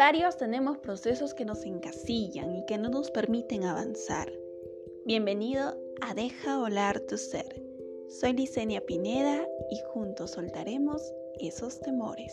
Varios tenemos procesos que nos encasillan y que no nos permiten avanzar. Bienvenido a Deja volar tu ser. Soy Licenia Pineda y juntos soltaremos esos temores.